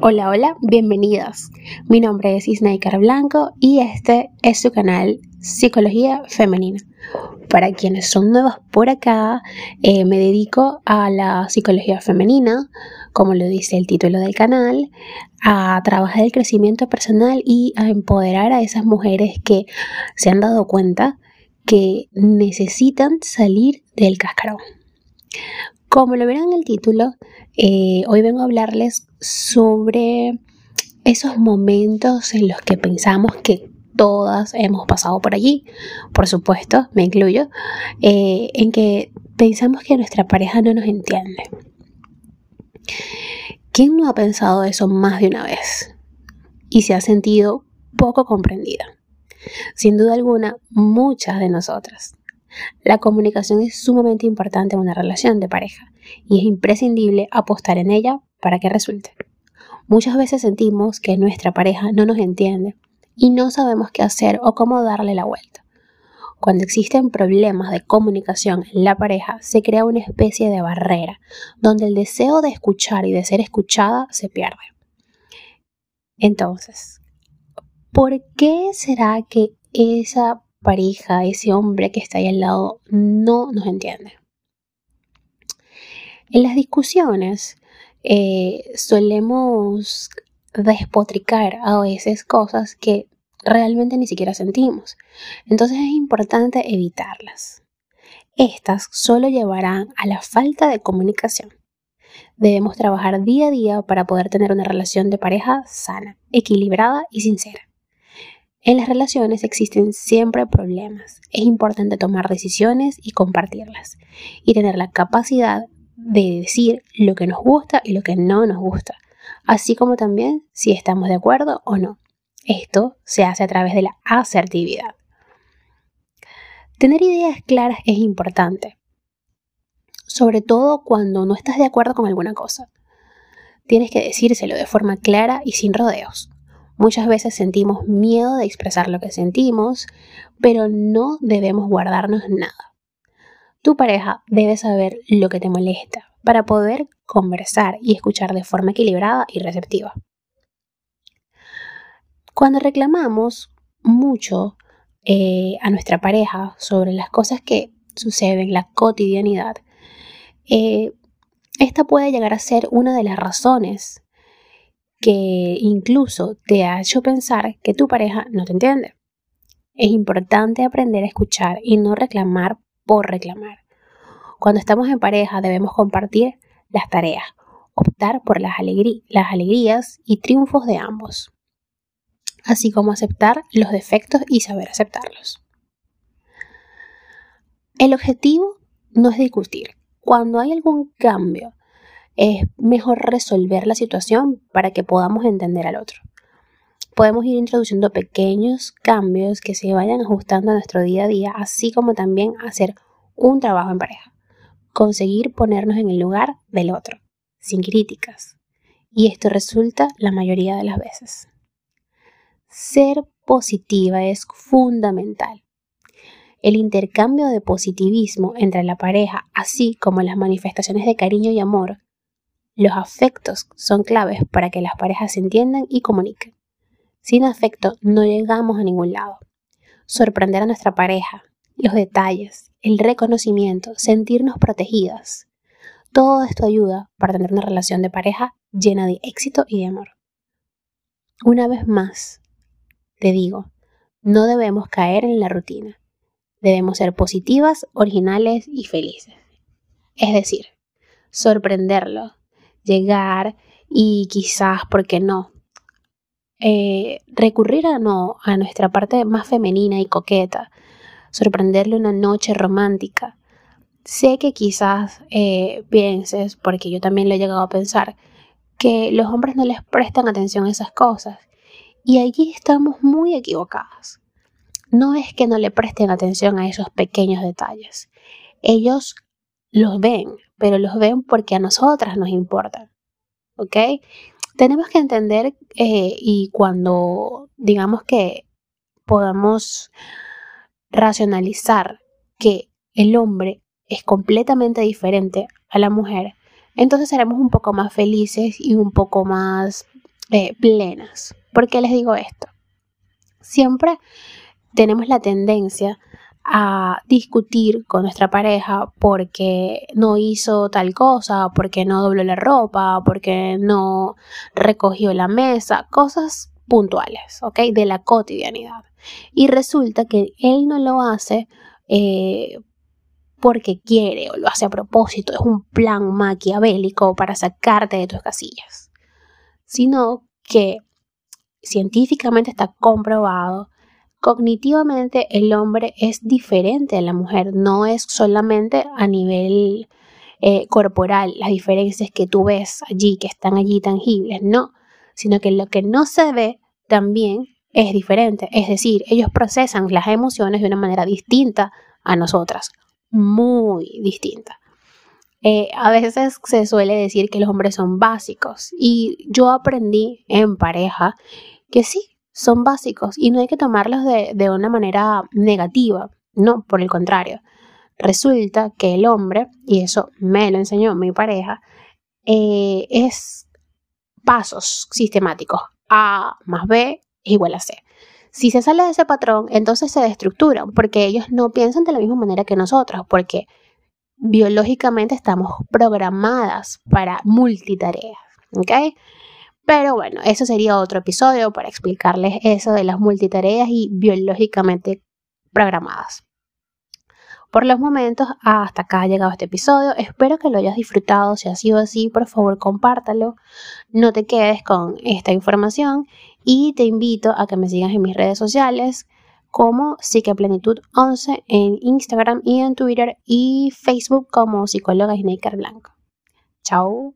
Hola, hola, bienvenidos. Mi nombre es Isnaikar Blanco y este es su canal Psicología Femenina. Para quienes son nuevos por acá, eh, me dedico a la psicología femenina, como lo dice el título del canal, a trabajar el crecimiento personal y a empoderar a esas mujeres que se han dado cuenta que necesitan salir del cascarón. Como lo verán en el título, eh, hoy vengo a hablarles sobre esos momentos en los que pensamos que todas hemos pasado por allí, por supuesto, me incluyo, eh, en que pensamos que nuestra pareja no nos entiende. ¿Quién no ha pensado eso más de una vez y se ha sentido poco comprendida? Sin duda alguna, muchas de nosotras. La comunicación es sumamente importante en una relación de pareja y es imprescindible apostar en ella para que resulte. Muchas veces sentimos que nuestra pareja no nos entiende y no sabemos qué hacer o cómo darle la vuelta. Cuando existen problemas de comunicación en la pareja, se crea una especie de barrera, donde el deseo de escuchar y de ser escuchada se pierde. Entonces, ¿por qué será que esa pareja, ese hombre que está ahí al lado, no nos entiende? En las discusiones eh, solemos despotricar a veces cosas que realmente ni siquiera sentimos. Entonces es importante evitarlas. Estas solo llevarán a la falta de comunicación. Debemos trabajar día a día para poder tener una relación de pareja sana, equilibrada y sincera. En las relaciones existen siempre problemas. Es importante tomar decisiones y compartirlas y tener la capacidad de decir lo que nos gusta y lo que no nos gusta, así como también si estamos de acuerdo o no. Esto se hace a través de la asertividad. Tener ideas claras es importante, sobre todo cuando no estás de acuerdo con alguna cosa. Tienes que decírselo de forma clara y sin rodeos. Muchas veces sentimos miedo de expresar lo que sentimos, pero no debemos guardarnos nada. Tu pareja debe saber lo que te molesta para poder conversar y escuchar de forma equilibrada y receptiva. Cuando reclamamos mucho eh, a nuestra pareja sobre las cosas que suceden en la cotidianidad, eh, esta puede llegar a ser una de las razones que incluso te ha hecho pensar que tu pareja no te entiende. Es importante aprender a escuchar y no reclamar por reclamar. Cuando estamos en pareja debemos compartir las tareas, optar por las, las alegrías y triunfos de ambos, así como aceptar los defectos y saber aceptarlos. El objetivo no es discutir. Cuando hay algún cambio, es mejor resolver la situación para que podamos entender al otro. Podemos ir introduciendo pequeños cambios que se vayan ajustando a nuestro día a día, así como también hacer un trabajo en pareja. Conseguir ponernos en el lugar del otro, sin críticas. Y esto resulta la mayoría de las veces. Ser positiva es fundamental. El intercambio de positivismo entre la pareja, así como las manifestaciones de cariño y amor, los afectos son claves para que las parejas se entiendan y comuniquen. Sin afecto no llegamos a ningún lado. Sorprender a nuestra pareja, los detalles, el reconocimiento, sentirnos protegidas. Todo esto ayuda para tener una relación de pareja llena de éxito y de amor. Una vez más, te digo, no debemos caer en la rutina. Debemos ser positivas, originales y felices. Es decir, sorprenderlo, llegar y quizás, ¿por qué no? Eh, recurrir a, no, a nuestra parte más femenina y coqueta, sorprenderle una noche romántica. Sé que quizás eh, pienses, porque yo también lo he llegado a pensar, que los hombres no les prestan atención a esas cosas. Y allí estamos muy equivocadas. No es que no le presten atención a esos pequeños detalles. Ellos los ven, pero los ven porque a nosotras nos importan. ¿Ok? Tenemos que entender eh, y cuando digamos que podamos racionalizar que el hombre es completamente diferente a la mujer, entonces seremos un poco más felices y un poco más eh, plenas. ¿Por qué les digo esto? Siempre tenemos la tendencia a discutir con nuestra pareja porque no hizo tal cosa, porque no dobló la ropa, porque no recogió la mesa, cosas puntuales, ¿ok? De la cotidianidad. Y resulta que él no lo hace eh, porque quiere o lo hace a propósito, es un plan maquiavélico para sacarte de tus casillas, sino que científicamente está comprobado cognitivamente el hombre es diferente a la mujer, no es solamente a nivel eh, corporal, las diferencias que tú ves allí, que están allí tangibles, no, sino que lo que no se ve también es diferente, es decir, ellos procesan las emociones de una manera distinta a nosotras, muy distinta. Eh, a veces se suele decir que los hombres son básicos y yo aprendí en pareja que sí, son básicos y no hay que tomarlos de, una manera negativa, no, por el contrario. Resulta que el hombre, y eso me lo enseñó mi pareja, eh, es pasos sistemáticos. A más B es igual a C. Si se sale de ese patrón, entonces se destructuran, porque ellos no piensan de la misma manera que nosotros, porque biológicamente estamos programadas para multitareas. ¿Ok? Pero bueno, eso sería otro episodio para explicarles eso de las multitareas y biológicamente programadas. Por los momentos, hasta acá ha llegado este episodio. Espero que lo hayas disfrutado. Si ha sido así, por favor, compártalo. No te quedes con esta información y te invito a que me sigas en mis redes sociales como Psiqueplenitud11 en Instagram y en Twitter y Facebook como psicóloga Snaker Blanco. Chao.